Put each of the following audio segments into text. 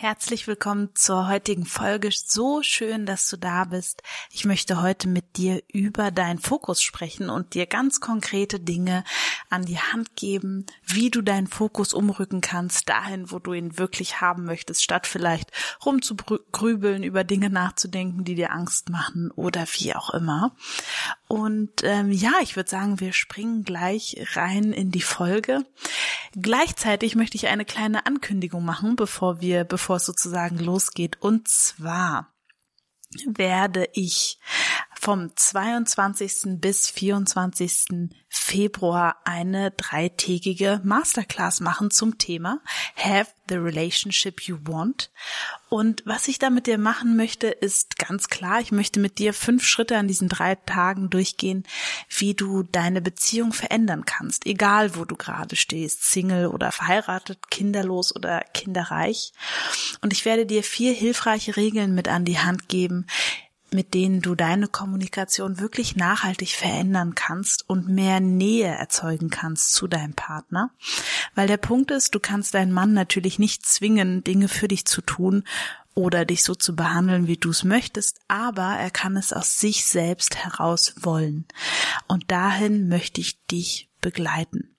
Herzlich willkommen zur heutigen Folge. So schön, dass du da bist. Ich möchte heute mit dir über deinen Fokus sprechen und dir ganz konkrete Dinge an die Hand geben, wie du deinen Fokus umrücken kannst, dahin, wo du ihn wirklich haben möchtest, statt vielleicht rumzugrübeln, über Dinge nachzudenken, die dir Angst machen oder wie auch immer. Und ähm, ja, ich würde sagen, wir springen gleich rein in die Folge. Gleichzeitig möchte ich eine kleine Ankündigung machen, bevor wir, bevor es sozusagen losgeht. Und zwar werde ich vom 22. bis 24. Februar eine dreitägige Masterclass machen zum Thema Have the Relationship You Want. Und was ich da mit dir machen möchte, ist ganz klar, ich möchte mit dir fünf Schritte an diesen drei Tagen durchgehen, wie du deine Beziehung verändern kannst, egal wo du gerade stehst, Single oder verheiratet, kinderlos oder kinderreich. Und ich werde dir vier hilfreiche Regeln mit an die Hand geben, mit denen du deine Kommunikation wirklich nachhaltig verändern kannst und mehr Nähe erzeugen kannst zu deinem Partner. Weil der Punkt ist, du kannst deinen Mann natürlich nicht zwingen, Dinge für dich zu tun oder dich so zu behandeln, wie du es möchtest, aber er kann es aus sich selbst heraus wollen. Und dahin möchte ich dich begleiten.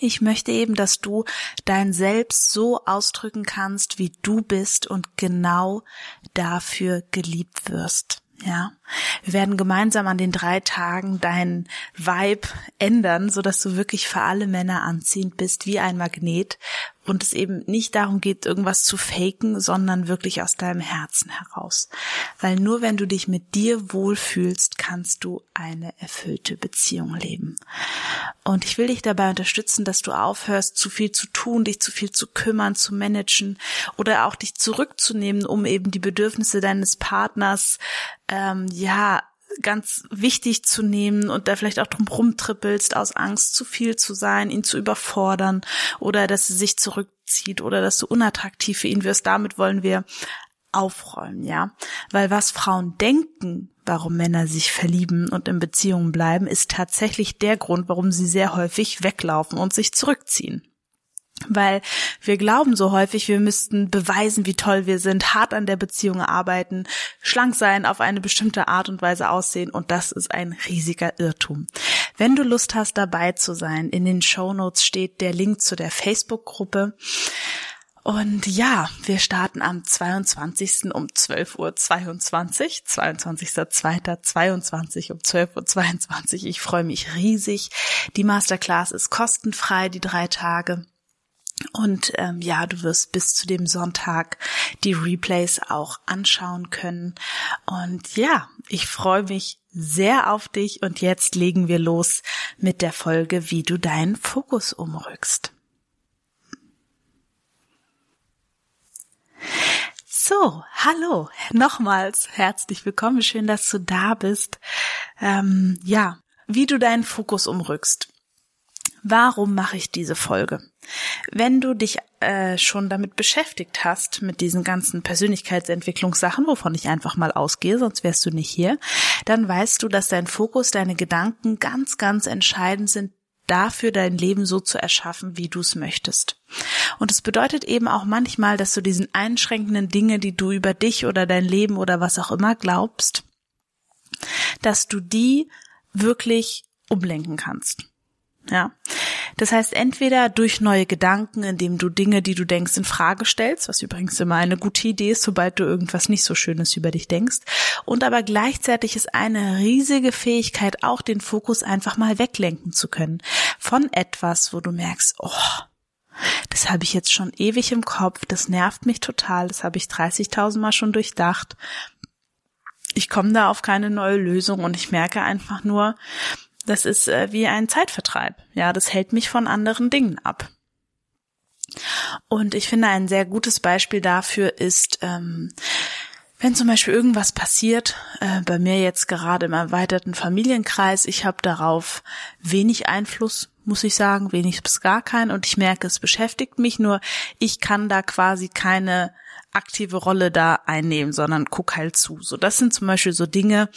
Ich möchte eben, dass du dein Selbst so ausdrücken kannst, wie du bist und genau dafür geliebt wirst. Ja, wir werden gemeinsam an den drei Tagen deinen Vibe ändern, so dass du wirklich für alle Männer anziehend bist wie ein Magnet und es eben nicht darum geht, irgendwas zu faken, sondern wirklich aus deinem Herzen heraus. Weil nur wenn du dich mit dir wohlfühlst, kannst du eine erfüllte Beziehung leben. Und ich will dich dabei unterstützen, dass du aufhörst, zu viel zu tun, dich zu viel zu kümmern, zu managen oder auch dich zurückzunehmen, um eben die Bedürfnisse deines Partners ähm, ja ganz wichtig zu nehmen und da vielleicht auch drum rumtrippelst aus Angst, zu viel zu sein, ihn zu überfordern oder dass er sich zurückzieht oder dass du unattraktiv für ihn wirst. Damit wollen wir aufräumen, ja. Weil was Frauen denken, warum Männer sich verlieben und in Beziehungen bleiben, ist tatsächlich der Grund, warum sie sehr häufig weglaufen und sich zurückziehen. Weil wir glauben so häufig, wir müssten beweisen, wie toll wir sind, hart an der Beziehung arbeiten, schlank sein, auf eine bestimmte Art und Weise aussehen und das ist ein riesiger Irrtum. Wenn du Lust hast, dabei zu sein, in den Show Notes steht der Link zu der Facebook-Gruppe. Und ja, wir starten am 22. um 12.22 Uhr, 22.02.22 um 12.22 Uhr. Ich freue mich riesig. Die Masterclass ist kostenfrei, die drei Tage. Und ähm, ja, du wirst bis zu dem Sonntag die Replays auch anschauen können. Und ja, ich freue mich sehr auf dich und jetzt legen wir los mit der Folge, wie du deinen Fokus umrückst. So, hallo, nochmals herzlich willkommen, schön, dass du da bist. Ähm, ja, wie du deinen Fokus umrückst. Warum mache ich diese Folge? Wenn du dich äh, schon damit beschäftigt hast, mit diesen ganzen Persönlichkeitsentwicklungssachen, wovon ich einfach mal ausgehe, sonst wärst du nicht hier, dann weißt du, dass dein Fokus, deine Gedanken ganz, ganz entscheidend sind dafür, dein Leben so zu erschaffen, wie du es möchtest. Und es bedeutet eben auch manchmal, dass du diesen einschränkenden Dinge, die du über dich oder dein Leben oder was auch immer glaubst, dass du die wirklich umlenken kannst. Ja. Das heißt, entweder durch neue Gedanken, indem du Dinge, die du denkst, in Frage stellst, was übrigens immer eine gute Idee ist, sobald du irgendwas nicht so Schönes über dich denkst. Und aber gleichzeitig ist eine riesige Fähigkeit, auch den Fokus einfach mal weglenken zu können. Von etwas, wo du merkst, oh, das habe ich jetzt schon ewig im Kopf, das nervt mich total, das habe ich 30.000 Mal schon durchdacht. Ich komme da auf keine neue Lösung und ich merke einfach nur, das ist äh, wie ein Zeitvertreib. Ja, das hält mich von anderen Dingen ab. Und ich finde, ein sehr gutes Beispiel dafür ist, ähm, wenn zum Beispiel irgendwas passiert, äh, bei mir jetzt gerade im erweiterten Familienkreis, ich habe darauf wenig Einfluss, muss ich sagen, wenig bis gar keinen und ich merke, es beschäftigt mich, nur ich kann da quasi keine aktive Rolle da einnehmen, sondern guck halt zu. So, das sind zum Beispiel so Dinge,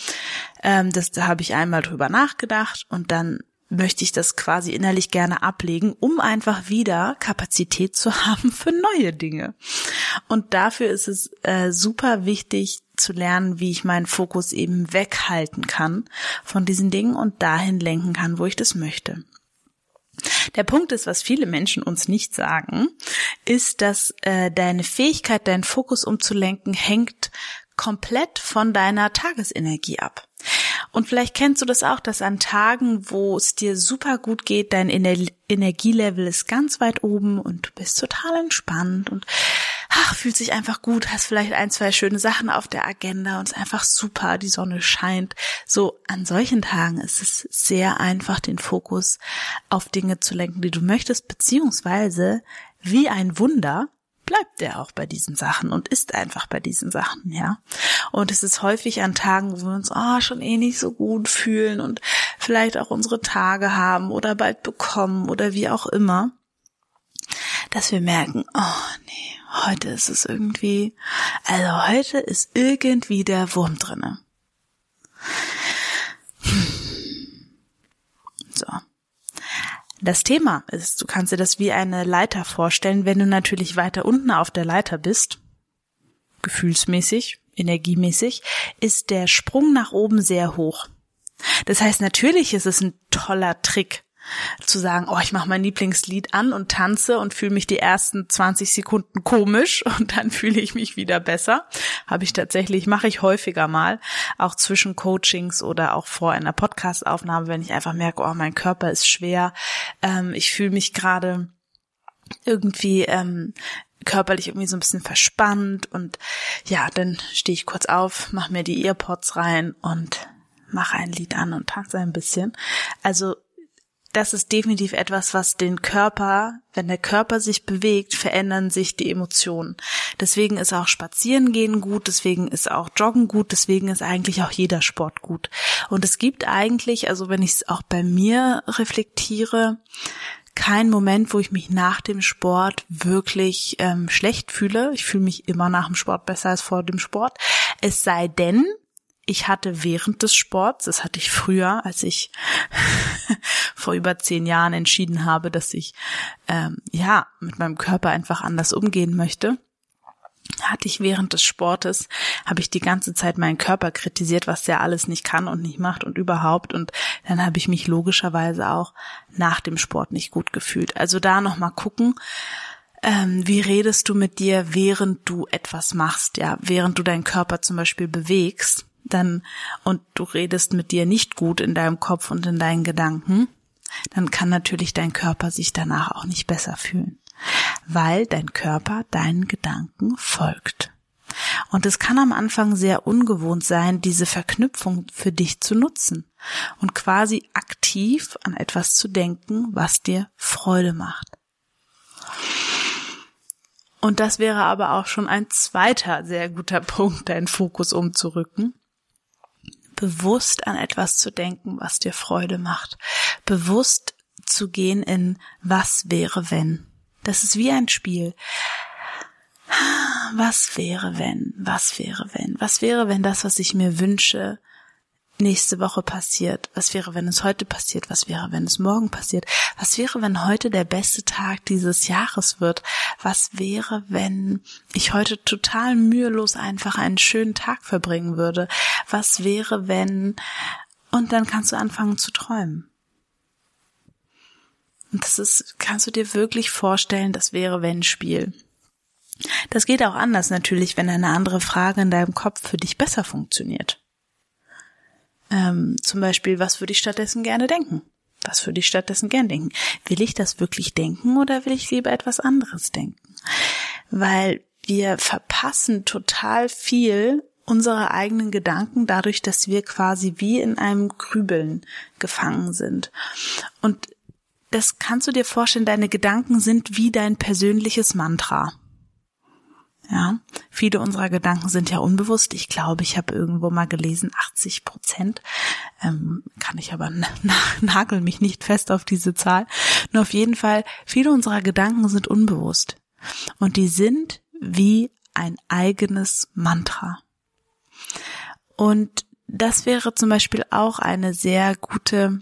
ähm, das da habe ich einmal drüber nachgedacht und dann möchte ich das quasi innerlich gerne ablegen, um einfach wieder Kapazität zu haben für neue Dinge. Und dafür ist es äh, super wichtig zu lernen, wie ich meinen Fokus eben weghalten kann von diesen Dingen und dahin lenken kann, wo ich das möchte. Der Punkt ist, was viele Menschen uns nicht sagen, ist, dass äh, deine Fähigkeit, deinen Fokus umzulenken, hängt komplett von deiner Tagesenergie ab. Und vielleicht kennst du das auch, dass an Tagen, wo es dir super gut geht, dein Ener Energielevel ist ganz weit oben und du bist total entspannt und ach, fühlt sich einfach gut, hast vielleicht ein, zwei schöne Sachen auf der Agenda und es ist einfach super, die Sonne scheint. So, an solchen Tagen ist es sehr einfach, den Fokus auf Dinge zu lenken, die du möchtest, beziehungsweise wie ein Wunder bleibt er auch bei diesen Sachen und ist einfach bei diesen Sachen, ja. Und es ist häufig an Tagen, wo wir uns oh, schon eh nicht so gut fühlen und vielleicht auch unsere Tage haben oder bald bekommen oder wie auch immer, dass wir merken, oh nee, heute ist es irgendwie, also heute ist irgendwie der Wurm drinne. So. Das Thema ist, du kannst dir das wie eine Leiter vorstellen, wenn du natürlich weiter unten auf der Leiter bist, gefühlsmäßig, energiemäßig, ist der Sprung nach oben sehr hoch. Das heißt, natürlich ist es ein toller Trick, zu sagen, oh, ich mache mein Lieblingslied an und tanze und fühle mich die ersten 20 Sekunden komisch und dann fühle ich mich wieder besser. Habe ich tatsächlich, mache ich häufiger mal, auch zwischen Coachings oder auch vor einer Podcastaufnahme, wenn ich einfach merke, oh, mein Körper ist schwer, ähm, ich fühle mich gerade irgendwie ähm, körperlich irgendwie so ein bisschen verspannt und ja, dann stehe ich kurz auf, mache mir die Earpods rein und mache ein Lied an und tanze ein bisschen. Also das ist definitiv etwas, was den Körper, wenn der Körper sich bewegt, verändern sich die Emotionen. Deswegen ist auch Spazierengehen gut, deswegen ist auch Joggen gut, deswegen ist eigentlich auch jeder Sport gut. Und es gibt eigentlich, also wenn ich es auch bei mir reflektiere, kein Moment, wo ich mich nach dem Sport wirklich ähm, schlecht fühle. Ich fühle mich immer nach dem Sport besser als vor dem Sport. Es sei denn, ich hatte während des Sports, das hatte ich früher, als ich vor über zehn Jahren entschieden habe, dass ich ähm, ja mit meinem Körper einfach anders umgehen möchte, hatte ich während des Sportes, habe ich die ganze Zeit meinen Körper kritisiert, was der alles nicht kann und nicht macht und überhaupt. Und dann habe ich mich logischerweise auch nach dem Sport nicht gut gefühlt. Also da nochmal gucken, ähm, wie redest du mit dir, während du etwas machst, ja, während du deinen Körper zum Beispiel bewegst dann und du redest mit dir nicht gut in deinem Kopf und in deinen Gedanken, dann kann natürlich dein Körper sich danach auch nicht besser fühlen, weil dein Körper deinen Gedanken folgt. Und es kann am Anfang sehr ungewohnt sein, diese Verknüpfung für dich zu nutzen und quasi aktiv an etwas zu denken, was dir Freude macht. Und das wäre aber auch schon ein zweiter sehr guter Punkt, deinen Fokus umzurücken bewusst an etwas zu denken, was dir Freude macht, bewusst zu gehen in was wäre wenn. Das ist wie ein Spiel. Was wäre wenn? Was wäre wenn? Was wäre wenn das, was ich mir wünsche, nächste Woche passiert? Was wäre, wenn es heute passiert? Was wäre, wenn es morgen passiert? Was wäre, wenn heute der beste Tag dieses Jahres wird? Was wäre, wenn ich heute total mühelos einfach einen schönen Tag verbringen würde? Was wäre, wenn... Und dann kannst du anfangen zu träumen. Und das ist, kannst du dir wirklich vorstellen, das wäre wenn Spiel. Das geht auch anders natürlich, wenn eine andere Frage in deinem Kopf für dich besser funktioniert. Ähm, zum Beispiel, was würde ich stattdessen gerne denken? Was würde ich stattdessen gern denken? Will ich das wirklich denken oder will ich lieber etwas anderes denken? Weil wir verpassen total viel unserer eigenen Gedanken dadurch, dass wir quasi wie in einem Grübeln gefangen sind. Und das kannst du dir vorstellen, deine Gedanken sind wie dein persönliches Mantra. Ja, viele unserer Gedanken sind ja unbewusst. Ich glaube, ich habe irgendwo mal gelesen, 80 Prozent. Ähm, kann ich aber nagel mich nicht fest auf diese Zahl. Nur auf jeden Fall, viele unserer Gedanken sind unbewusst. Und die sind wie ein eigenes Mantra. Und das wäre zum Beispiel auch eine sehr gute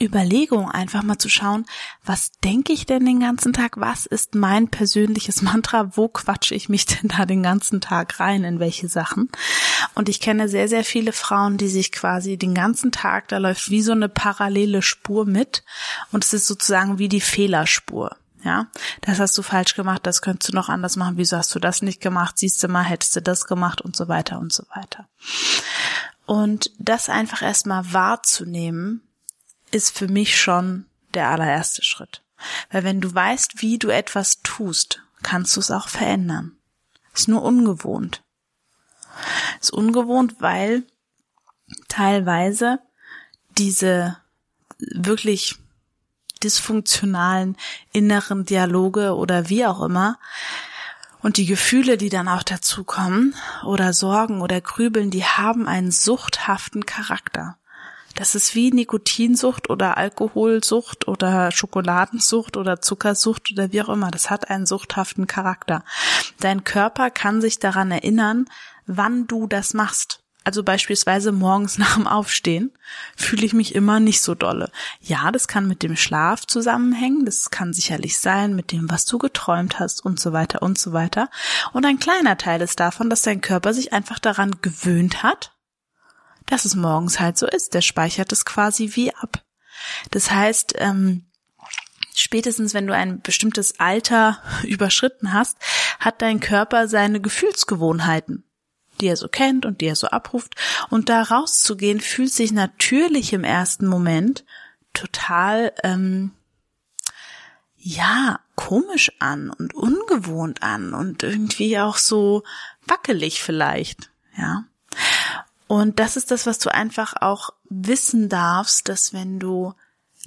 Überlegung, einfach mal zu schauen, was denke ich denn den ganzen Tag? Was ist mein persönliches Mantra? Wo quatsche ich mich denn da den ganzen Tag rein? In welche Sachen? Und ich kenne sehr, sehr viele Frauen, die sich quasi den ganzen Tag, da läuft wie so eine parallele Spur mit. Und es ist sozusagen wie die Fehlerspur. Ja, das hast du falsch gemacht, das könntest du noch anders machen. Wieso hast du das nicht gemacht? Siehst du mal, hättest du das gemacht und so weiter und so weiter. Und das einfach erstmal wahrzunehmen, ist für mich schon der allererste Schritt. Weil wenn du weißt, wie du etwas tust, kannst du es auch verändern. Ist nur ungewohnt. Ist ungewohnt, weil teilweise diese wirklich dysfunktionalen inneren Dialoge oder wie auch immer und die Gefühle, die dann auch dazu kommen oder Sorgen oder Grübeln, die haben einen suchthaften Charakter. Das ist wie Nikotinsucht oder Alkoholsucht oder Schokoladensucht oder Zuckersucht oder wie auch immer. Das hat einen suchthaften Charakter. Dein Körper kann sich daran erinnern, wann du das machst. Also beispielsweise morgens nach dem Aufstehen fühle ich mich immer nicht so dolle. Ja, das kann mit dem Schlaf zusammenhängen, das kann sicherlich sein mit dem, was du geträumt hast und so weiter und so weiter. Und ein kleiner Teil ist davon, dass dein Körper sich einfach daran gewöhnt hat, dass es morgens halt so ist. Der speichert es quasi wie ab. Das heißt, ähm, spätestens wenn du ein bestimmtes Alter überschritten hast, hat dein Körper seine Gefühlsgewohnheiten, die er so kennt und die er so abruft. Und da rauszugehen, fühlt sich natürlich im ersten Moment total, ähm, ja, komisch an und ungewohnt an und irgendwie auch so wackelig vielleicht, ja. Und das ist das, was du einfach auch wissen darfst, dass wenn du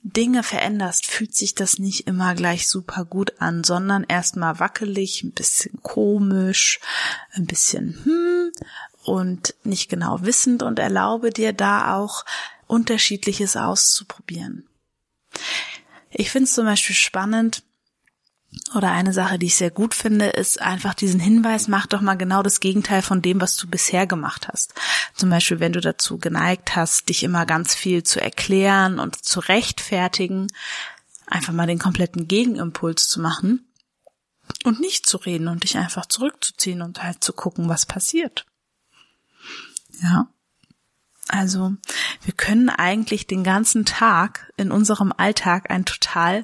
Dinge veränderst, fühlt sich das nicht immer gleich super gut an, sondern erstmal wackelig, ein bisschen komisch, ein bisschen hm und nicht genau wissend und erlaube dir da auch unterschiedliches auszuprobieren. Ich finde es zum Beispiel spannend, oder eine Sache, die ich sehr gut finde, ist einfach diesen Hinweis, mach doch mal genau das Gegenteil von dem, was du bisher gemacht hast. Zum Beispiel, wenn du dazu geneigt hast, dich immer ganz viel zu erklären und zu rechtfertigen, einfach mal den kompletten Gegenimpuls zu machen und nicht zu reden und dich einfach zurückzuziehen und halt zu gucken, was passiert. Ja. Also wir können eigentlich den ganzen Tag in unserem Alltag einen total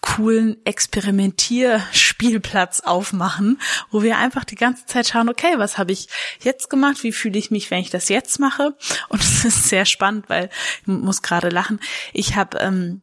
coolen Experimentierspielplatz aufmachen, wo wir einfach die ganze Zeit schauen, okay, was habe ich jetzt gemacht, wie fühle ich mich, wenn ich das jetzt mache? Und es ist sehr spannend, weil ich muss gerade lachen. Ich habe ähm,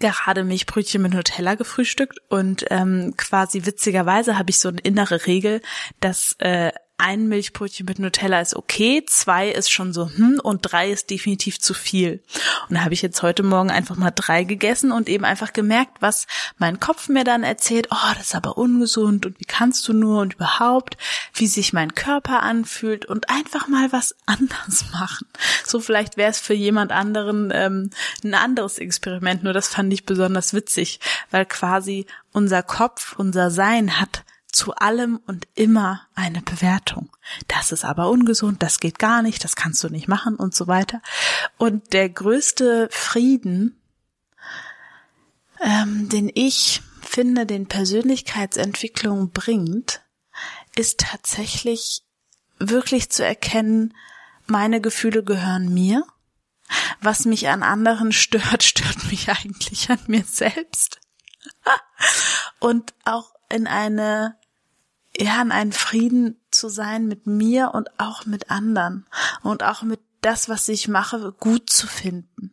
gerade Milchbrötchen mit Nutella gefrühstückt und ähm, quasi witzigerweise habe ich so eine innere Regel, dass äh, ein Milchbrötchen mit Nutella ist okay, zwei ist schon so hm und drei ist definitiv zu viel. Und da habe ich jetzt heute Morgen einfach mal drei gegessen und eben einfach gemerkt, was mein Kopf mir dann erzählt, oh, das ist aber ungesund und wie kannst du nur und überhaupt, wie sich mein Körper anfühlt und einfach mal was anders machen. So vielleicht wäre es für jemand anderen ähm, ein anderes Experiment, nur das fand ich besonders witzig, weil quasi unser Kopf, unser Sein hat zu allem und immer eine Bewertung. Das ist aber ungesund, das geht gar nicht, das kannst du nicht machen und so weiter. Und der größte Frieden, ähm, den ich finde, den Persönlichkeitsentwicklung bringt, ist tatsächlich wirklich zu erkennen, meine Gefühle gehören mir. Was mich an anderen stört, stört mich eigentlich an mir selbst. Und auch in eine ja, in einen Frieden zu sein mit mir und auch mit anderen und auch mit das, was ich mache, gut zu finden.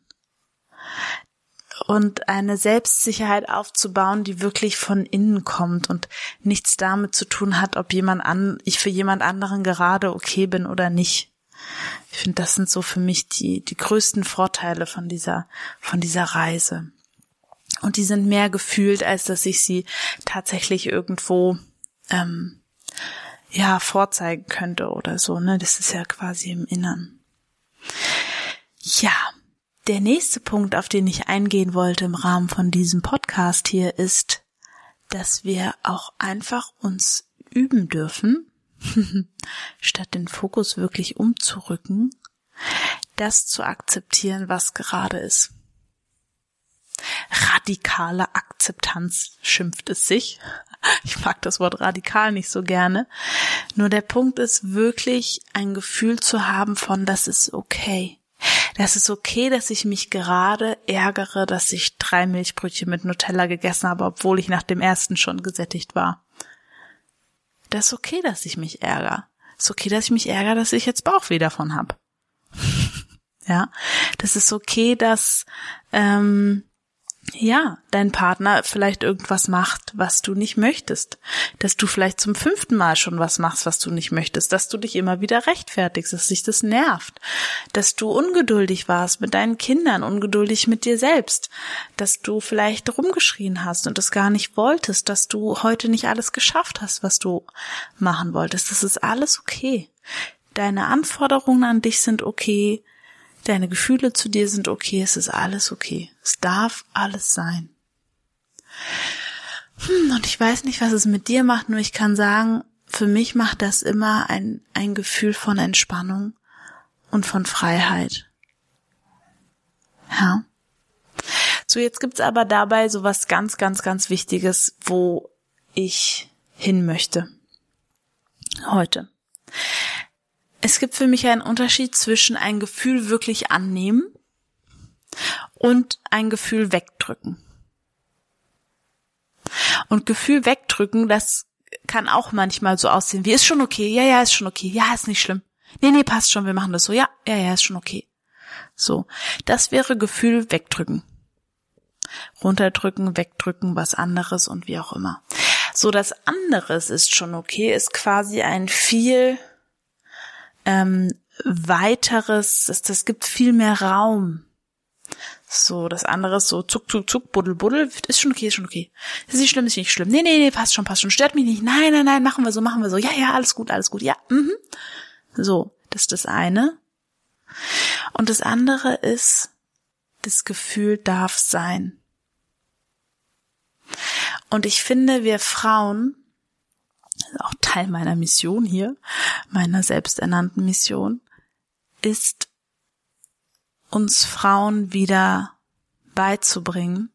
Und eine Selbstsicherheit aufzubauen, die wirklich von innen kommt und nichts damit zu tun hat, ob jemand an, ich für jemand anderen gerade okay bin oder nicht. Ich finde, das sind so für mich die, die größten Vorteile von dieser, von dieser Reise. Und die sind mehr gefühlt, als dass ich sie tatsächlich irgendwo ähm, ja vorzeigen könnte oder so. Ne, das ist ja quasi im Innern. Ja, der nächste Punkt, auf den ich eingehen wollte im Rahmen von diesem Podcast hier, ist, dass wir auch einfach uns üben dürfen, statt den Fokus wirklich umzurücken, das zu akzeptieren, was gerade ist. Radikale Akzeptanz schimpft es sich. Ich mag das Wort radikal nicht so gerne. Nur der Punkt ist wirklich ein Gefühl zu haben von, das ist okay. Das ist okay, dass ich mich gerade ärgere, dass ich drei Milchbrötchen mit Nutella gegessen habe, obwohl ich nach dem ersten schon gesättigt war. Das ist okay, dass ich mich ärgere. Das ist okay, dass ich mich ärgere, dass ich jetzt Bauchweh davon habe. ja, das ist okay, dass ähm, ja, dein Partner vielleicht irgendwas macht, was du nicht möchtest, dass du vielleicht zum fünften Mal schon was machst, was du nicht möchtest, dass du dich immer wieder rechtfertigst, dass sich das nervt, dass du ungeduldig warst mit deinen Kindern, ungeduldig mit dir selbst, dass du vielleicht rumgeschrien hast und es gar nicht wolltest, dass du heute nicht alles geschafft hast, was du machen wolltest. Das ist alles okay. Deine Anforderungen an dich sind okay, Deine Gefühle zu dir sind okay, es ist alles okay. Es darf alles sein. Hm, und ich weiß nicht, was es mit dir macht, nur ich kann sagen, für mich macht das immer ein, ein Gefühl von Entspannung und von Freiheit. Ja. So, jetzt gibt's aber dabei so was ganz, ganz, ganz Wichtiges, wo ich hin möchte. Heute es gibt für mich einen Unterschied zwischen ein Gefühl wirklich annehmen und ein Gefühl wegdrücken. Und Gefühl wegdrücken, das kann auch manchmal so aussehen wie, ist schon okay, ja, ja, ist schon okay, ja, ist nicht schlimm. Nee, nee, passt schon, wir machen das so, ja, ja, ja, ist schon okay. So, das wäre Gefühl wegdrücken. Runterdrücken, wegdrücken, was anderes und wie auch immer. So, das anderes ist schon okay, ist quasi ein viel ähm, weiteres, das, das gibt viel mehr Raum. So, das andere ist so zuck, zuck, zuck, buddel, buddel, ist schon okay, ist schon okay. Ist nicht schlimm, ist nicht schlimm. Nee, nee, nee, passt schon, passt schon, stört mich nicht. Nein, nein, nein, machen wir so, machen wir so. Ja, ja, alles gut, alles gut, ja, mhm. So, das ist das eine. Und das andere ist, das Gefühl darf sein. Und ich finde, wir Frauen auch Teil meiner Mission hier, meiner selbsternannten Mission, ist uns Frauen wieder beizubringen,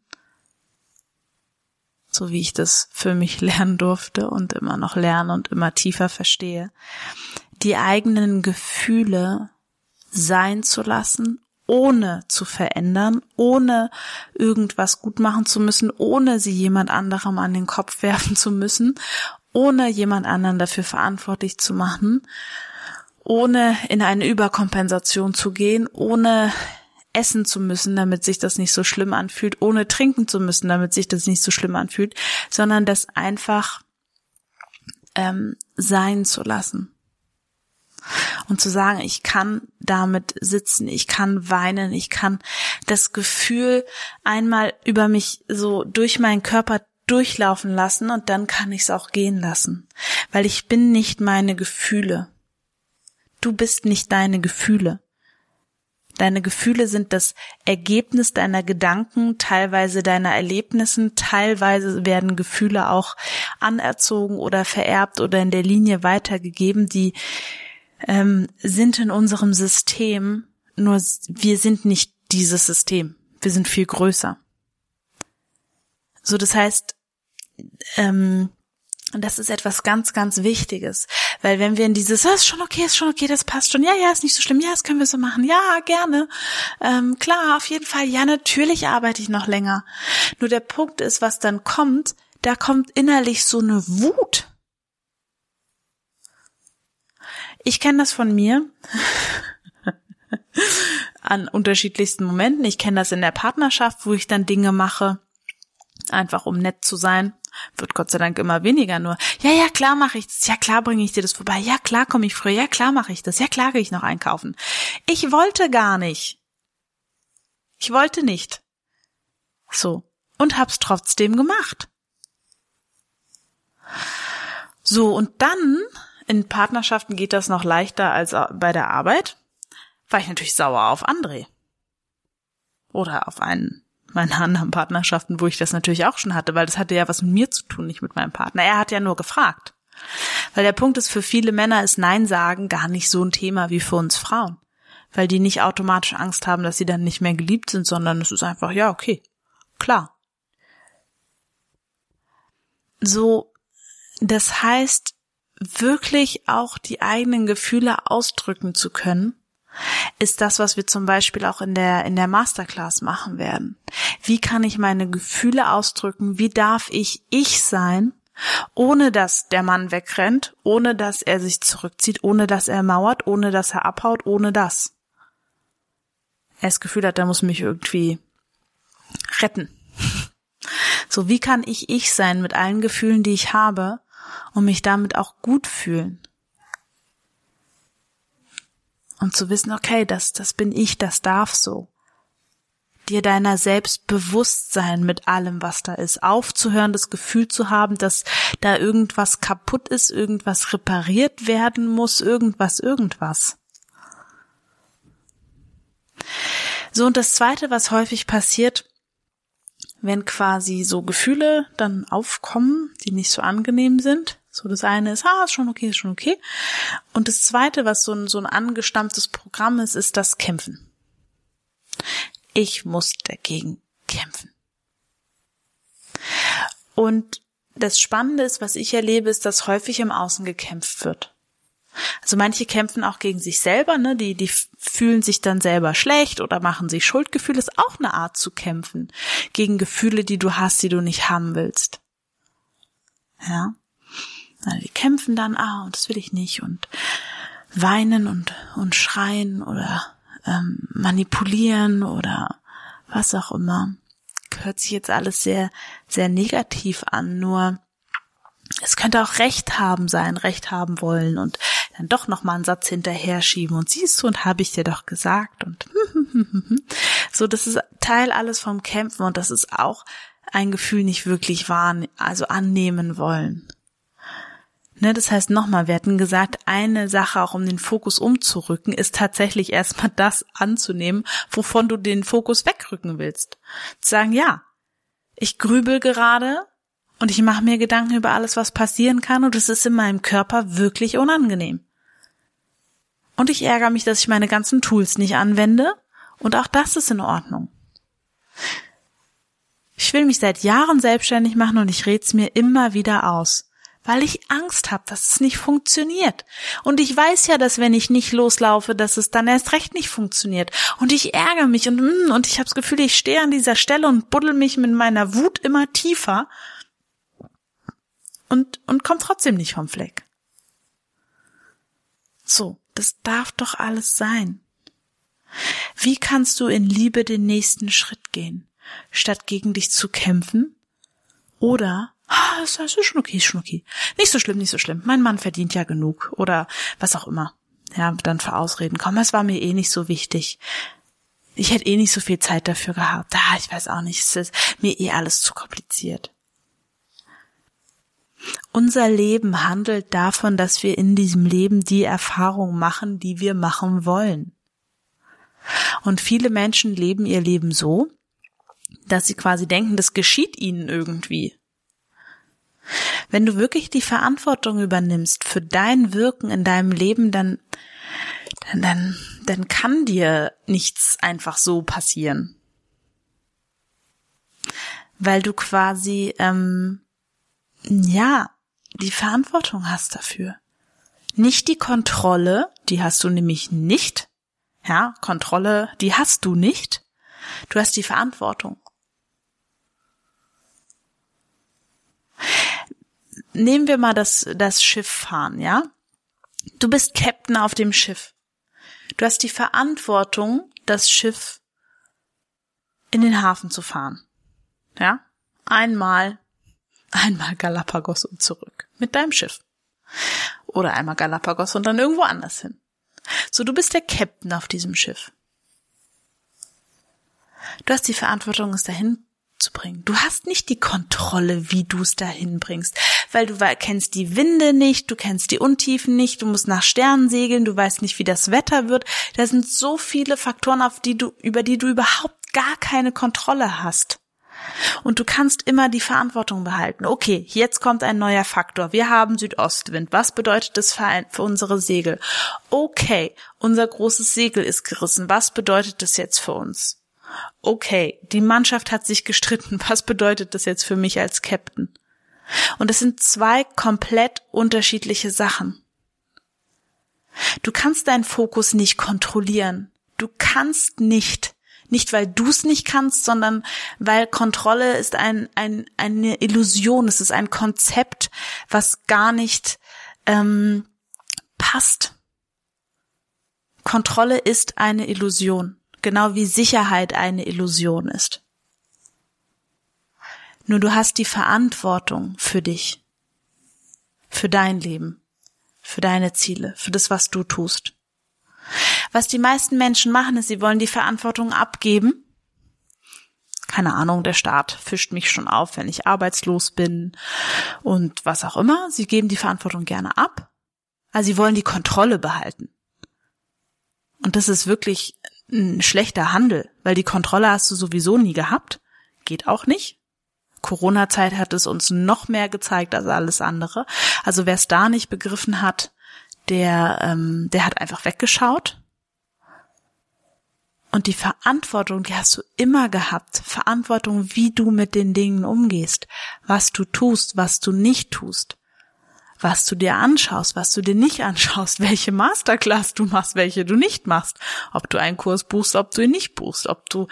so wie ich das für mich lernen durfte und immer noch lerne und immer tiefer verstehe, die eigenen Gefühle sein zu lassen, ohne zu verändern, ohne irgendwas gut machen zu müssen, ohne sie jemand anderem an den Kopf werfen zu müssen ohne jemand anderen dafür verantwortlich zu machen, ohne in eine Überkompensation zu gehen, ohne essen zu müssen, damit sich das nicht so schlimm anfühlt, ohne trinken zu müssen, damit sich das nicht so schlimm anfühlt, sondern das einfach ähm, sein zu lassen. Und zu sagen, ich kann damit sitzen, ich kann weinen, ich kann das Gefühl einmal über mich so durch meinen Körper durchlaufen lassen und dann kann ich es auch gehen lassen, weil ich bin nicht meine Gefühle. Du bist nicht deine Gefühle. Deine Gefühle sind das Ergebnis deiner Gedanken, teilweise deiner Erlebnissen, teilweise werden Gefühle auch anerzogen oder vererbt oder in der Linie weitergegeben, die ähm, sind in unserem System, nur wir sind nicht dieses System, wir sind viel größer. So, das heißt, ähm, und das ist etwas ganz, ganz Wichtiges. Weil wenn wir in dieses, ah, ist schon okay, ist schon okay, das passt schon, ja, ja, ist nicht so schlimm, ja, das können wir so machen, ja, gerne. Ähm, klar, auf jeden Fall, ja, natürlich arbeite ich noch länger. Nur der Punkt ist, was dann kommt, da kommt innerlich so eine Wut. Ich kenne das von mir an unterschiedlichsten Momenten. Ich kenne das in der Partnerschaft, wo ich dann Dinge mache, einfach um nett zu sein. Wird Gott sei Dank immer weniger nur. Ja, ja, klar mache ich das. Ja, klar bringe ich dir das vorbei. Ja, klar komme ich früher. Ja, klar mache ich das. Ja, klar gehe ich noch einkaufen. Ich wollte gar nicht. Ich wollte nicht. So. und hab's trotzdem gemacht. So, und dann in Partnerschaften geht das noch leichter als bei der Arbeit, war ich natürlich sauer auf André. Oder auf einen meiner anderen Partnerschaften, wo ich das natürlich auch schon hatte, weil das hatte ja was mit mir zu tun, nicht mit meinem Partner. Er hat ja nur gefragt. Weil der Punkt ist, für viele Männer ist Nein sagen gar nicht so ein Thema wie für uns Frauen. Weil die nicht automatisch Angst haben, dass sie dann nicht mehr geliebt sind, sondern es ist einfach, ja, okay, klar. So, das heißt, wirklich auch die eigenen Gefühle ausdrücken zu können, ist das, was wir zum Beispiel auch in der, in der Masterclass machen werden. Wie kann ich meine Gefühle ausdrücken? Wie darf ich ich sein? Ohne dass der Mann wegrennt, ohne dass er sich zurückzieht, ohne dass er mauert, ohne dass er abhaut, ohne das. Er das Gefühl hat, er muss mich irgendwie retten. So, wie kann ich ich sein mit allen Gefühlen, die ich habe und mich damit auch gut fühlen? Und zu wissen, okay, das, das bin ich, das darf so dir deiner selbst bewusst sein mit allem, was da ist. Aufzuhören, das Gefühl zu haben, dass da irgendwas kaputt ist, irgendwas repariert werden muss, irgendwas, irgendwas. So, und das zweite, was häufig passiert, wenn quasi so Gefühle dann aufkommen, die nicht so angenehm sind. So, das eine ist, ah, ist schon okay, ist schon okay. Und das zweite, was so ein, so ein angestammtes Programm ist, ist das Kämpfen. Ich muss dagegen kämpfen. Und das Spannende ist, was ich erlebe, ist, dass häufig im Außen gekämpft wird. Also manche kämpfen auch gegen sich selber, ne? Die, die fühlen sich dann selber schlecht oder machen sich Schuldgefühle. Ist auch eine Art zu kämpfen gegen Gefühle, die du hast, die du nicht haben willst. Ja. Also die kämpfen dann, ah, und das will ich nicht und weinen und, und schreien oder ähm, manipulieren oder was auch immer. Hört sich jetzt alles sehr, sehr negativ an, nur es könnte auch Recht haben sein, Recht haben wollen und dann doch noch mal einen Satz hinterher schieben und siehst du und habe ich dir doch gesagt und so, das ist Teil alles vom Kämpfen und das ist auch ein Gefühl nicht wirklich wahrnehmen, also annehmen wollen. Ne, das heißt nochmal, wir hatten gesagt, eine Sache auch um den Fokus umzurücken, ist tatsächlich erstmal das anzunehmen, wovon du den Fokus wegrücken willst. Zu sagen, ja, ich grübel gerade und ich mache mir Gedanken über alles, was passieren kann und es ist in meinem Körper wirklich unangenehm. Und ich ärgere mich, dass ich meine ganzen Tools nicht anwende und auch das ist in Ordnung. Ich will mich seit Jahren selbstständig machen und ich red's mir immer wieder aus weil ich Angst habe, dass es nicht funktioniert. Und ich weiß ja, dass wenn ich nicht loslaufe, dass es dann erst recht nicht funktioniert. Und ich ärgere mich und mm, und ich habe das Gefühl, ich stehe an dieser Stelle und buddel mich mit meiner Wut immer tiefer und und komm trotzdem nicht vom Fleck. So, das darf doch alles sein. Wie kannst du in Liebe den nächsten Schritt gehen, statt gegen dich zu kämpfen oder ah, das ist schon okay, ist schon. Nicht so schlimm, nicht so schlimm. Mein Mann verdient ja genug oder was auch immer. Ja, dann für Ausreden kommen. Es war mir eh nicht so wichtig. Ich hätte eh nicht so viel Zeit dafür gehabt. Ah, ich weiß auch nicht. Es ist mir eh alles zu kompliziert. Unser Leben handelt davon, dass wir in diesem Leben die Erfahrung machen, die wir machen wollen. Und viele Menschen leben ihr Leben so, dass sie quasi denken, das geschieht ihnen irgendwie. Wenn du wirklich die Verantwortung übernimmst für dein Wirken in deinem Leben, dann, dann, dann, dann kann dir nichts einfach so passieren. Weil du quasi, ähm, ja, die Verantwortung hast dafür. Nicht die Kontrolle, die hast du nämlich nicht. Ja, Kontrolle, die hast du nicht. Du hast die Verantwortung. Nehmen wir mal das, das Schiff fahren, ja? Du bist Captain auf dem Schiff. Du hast die Verantwortung, das Schiff in den Hafen zu fahren. Ja? Einmal, einmal Galapagos und zurück. Mit deinem Schiff. Oder einmal Galapagos und dann irgendwo anders hin. So, du bist der Captain auf diesem Schiff. Du hast die Verantwortung, es dahin zu bringen. Du hast nicht die Kontrolle, wie du es dahin bringst, weil du kennst die Winde nicht, du kennst die Untiefen nicht, du musst nach Sternen segeln, du weißt nicht, wie das Wetter wird. Da sind so viele Faktoren, auf die du, über die du überhaupt gar keine Kontrolle hast. Und du kannst immer die Verantwortung behalten. Okay, jetzt kommt ein neuer Faktor. Wir haben Südostwind. Was bedeutet das für, unsere Segel? Okay, unser großes Segel ist gerissen. Was bedeutet das jetzt für uns? Okay, die Mannschaft hat sich gestritten. Was bedeutet das jetzt für mich als Captain? Und es sind zwei komplett unterschiedliche Sachen. Du kannst deinen Fokus nicht kontrollieren. Du kannst nicht nicht, weil du es nicht kannst, sondern weil Kontrolle ist ein, ein, eine Illusion, es ist ein Konzept, was gar nicht ähm, passt. Kontrolle ist eine Illusion, genau wie Sicherheit eine Illusion ist. Nur du hast die Verantwortung für dich, für dein Leben, für deine Ziele, für das, was du tust. Was die meisten Menschen machen, ist, sie wollen die Verantwortung abgeben. Keine Ahnung, der Staat fischt mich schon auf, wenn ich arbeitslos bin und was auch immer. Sie geben die Verantwortung gerne ab. Also sie wollen die Kontrolle behalten. Und das ist wirklich ein schlechter Handel, weil die Kontrolle hast du sowieso nie gehabt. Geht auch nicht. Corona-Zeit hat es uns noch mehr gezeigt als alles andere. Also wer es da nicht begriffen hat, der, ähm, der hat einfach weggeschaut. Und die Verantwortung, die hast du immer gehabt. Verantwortung, wie du mit den Dingen umgehst, was du tust, was du nicht tust, was du dir anschaust, was du dir nicht anschaust, welche Masterclass du machst, welche du nicht machst, ob du einen Kurs buchst, ob du ihn nicht buchst, ob du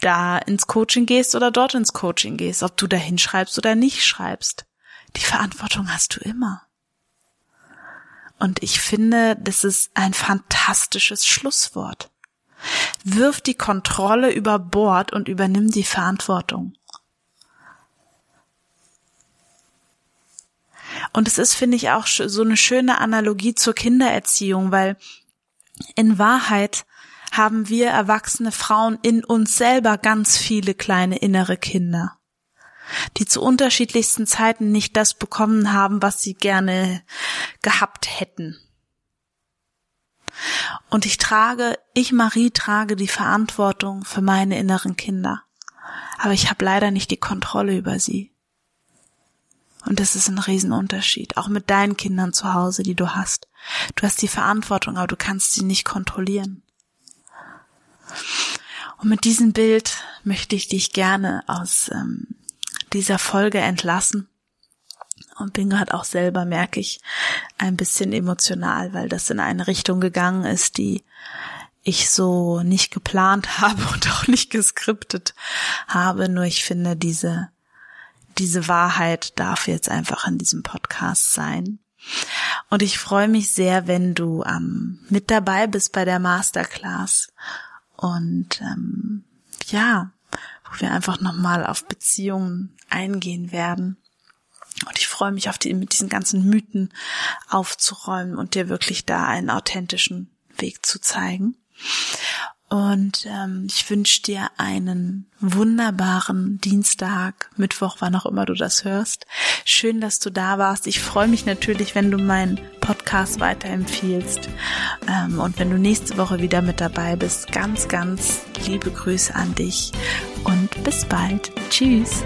da ins Coaching gehst oder dort ins Coaching gehst, ob du da hinschreibst oder nicht schreibst. Die Verantwortung hast du immer. Und ich finde, das ist ein fantastisches Schlusswort. Wirf die Kontrolle über Bord und übernimm die Verantwortung. Und es ist, finde ich, auch so eine schöne Analogie zur Kindererziehung, weil in Wahrheit haben wir erwachsene Frauen in uns selber ganz viele kleine innere Kinder die zu unterschiedlichsten Zeiten nicht das bekommen haben, was sie gerne gehabt hätten. Und ich trage, ich Marie trage die Verantwortung für meine inneren Kinder. Aber ich habe leider nicht die Kontrolle über sie. Und das ist ein Riesenunterschied. Auch mit deinen Kindern zu Hause, die du hast. Du hast die Verantwortung, aber du kannst sie nicht kontrollieren. Und mit diesem Bild möchte ich dich gerne aus ähm, dieser Folge entlassen und bin gerade auch selber, merke ich, ein bisschen emotional, weil das in eine Richtung gegangen ist, die ich so nicht geplant habe und auch nicht geskriptet habe. Nur ich finde, diese, diese Wahrheit darf jetzt einfach in diesem Podcast sein. Und ich freue mich sehr, wenn du ähm, mit dabei bist bei der Masterclass. Und ähm, ja, wo wir einfach nochmal auf Beziehungen eingehen werden. Und ich freue mich auf die, mit diesen ganzen Mythen aufzuräumen und dir wirklich da einen authentischen Weg zu zeigen. Und ähm, ich wünsche dir einen wunderbaren Dienstag, Mittwoch, wann auch immer du das hörst. Schön, dass du da warst. Ich freue mich natürlich, wenn du meinen Podcast weiterempfiehlst. Ähm, und wenn du nächste Woche wieder mit dabei bist, ganz, ganz liebe Grüße an dich und bis bald. Tschüss.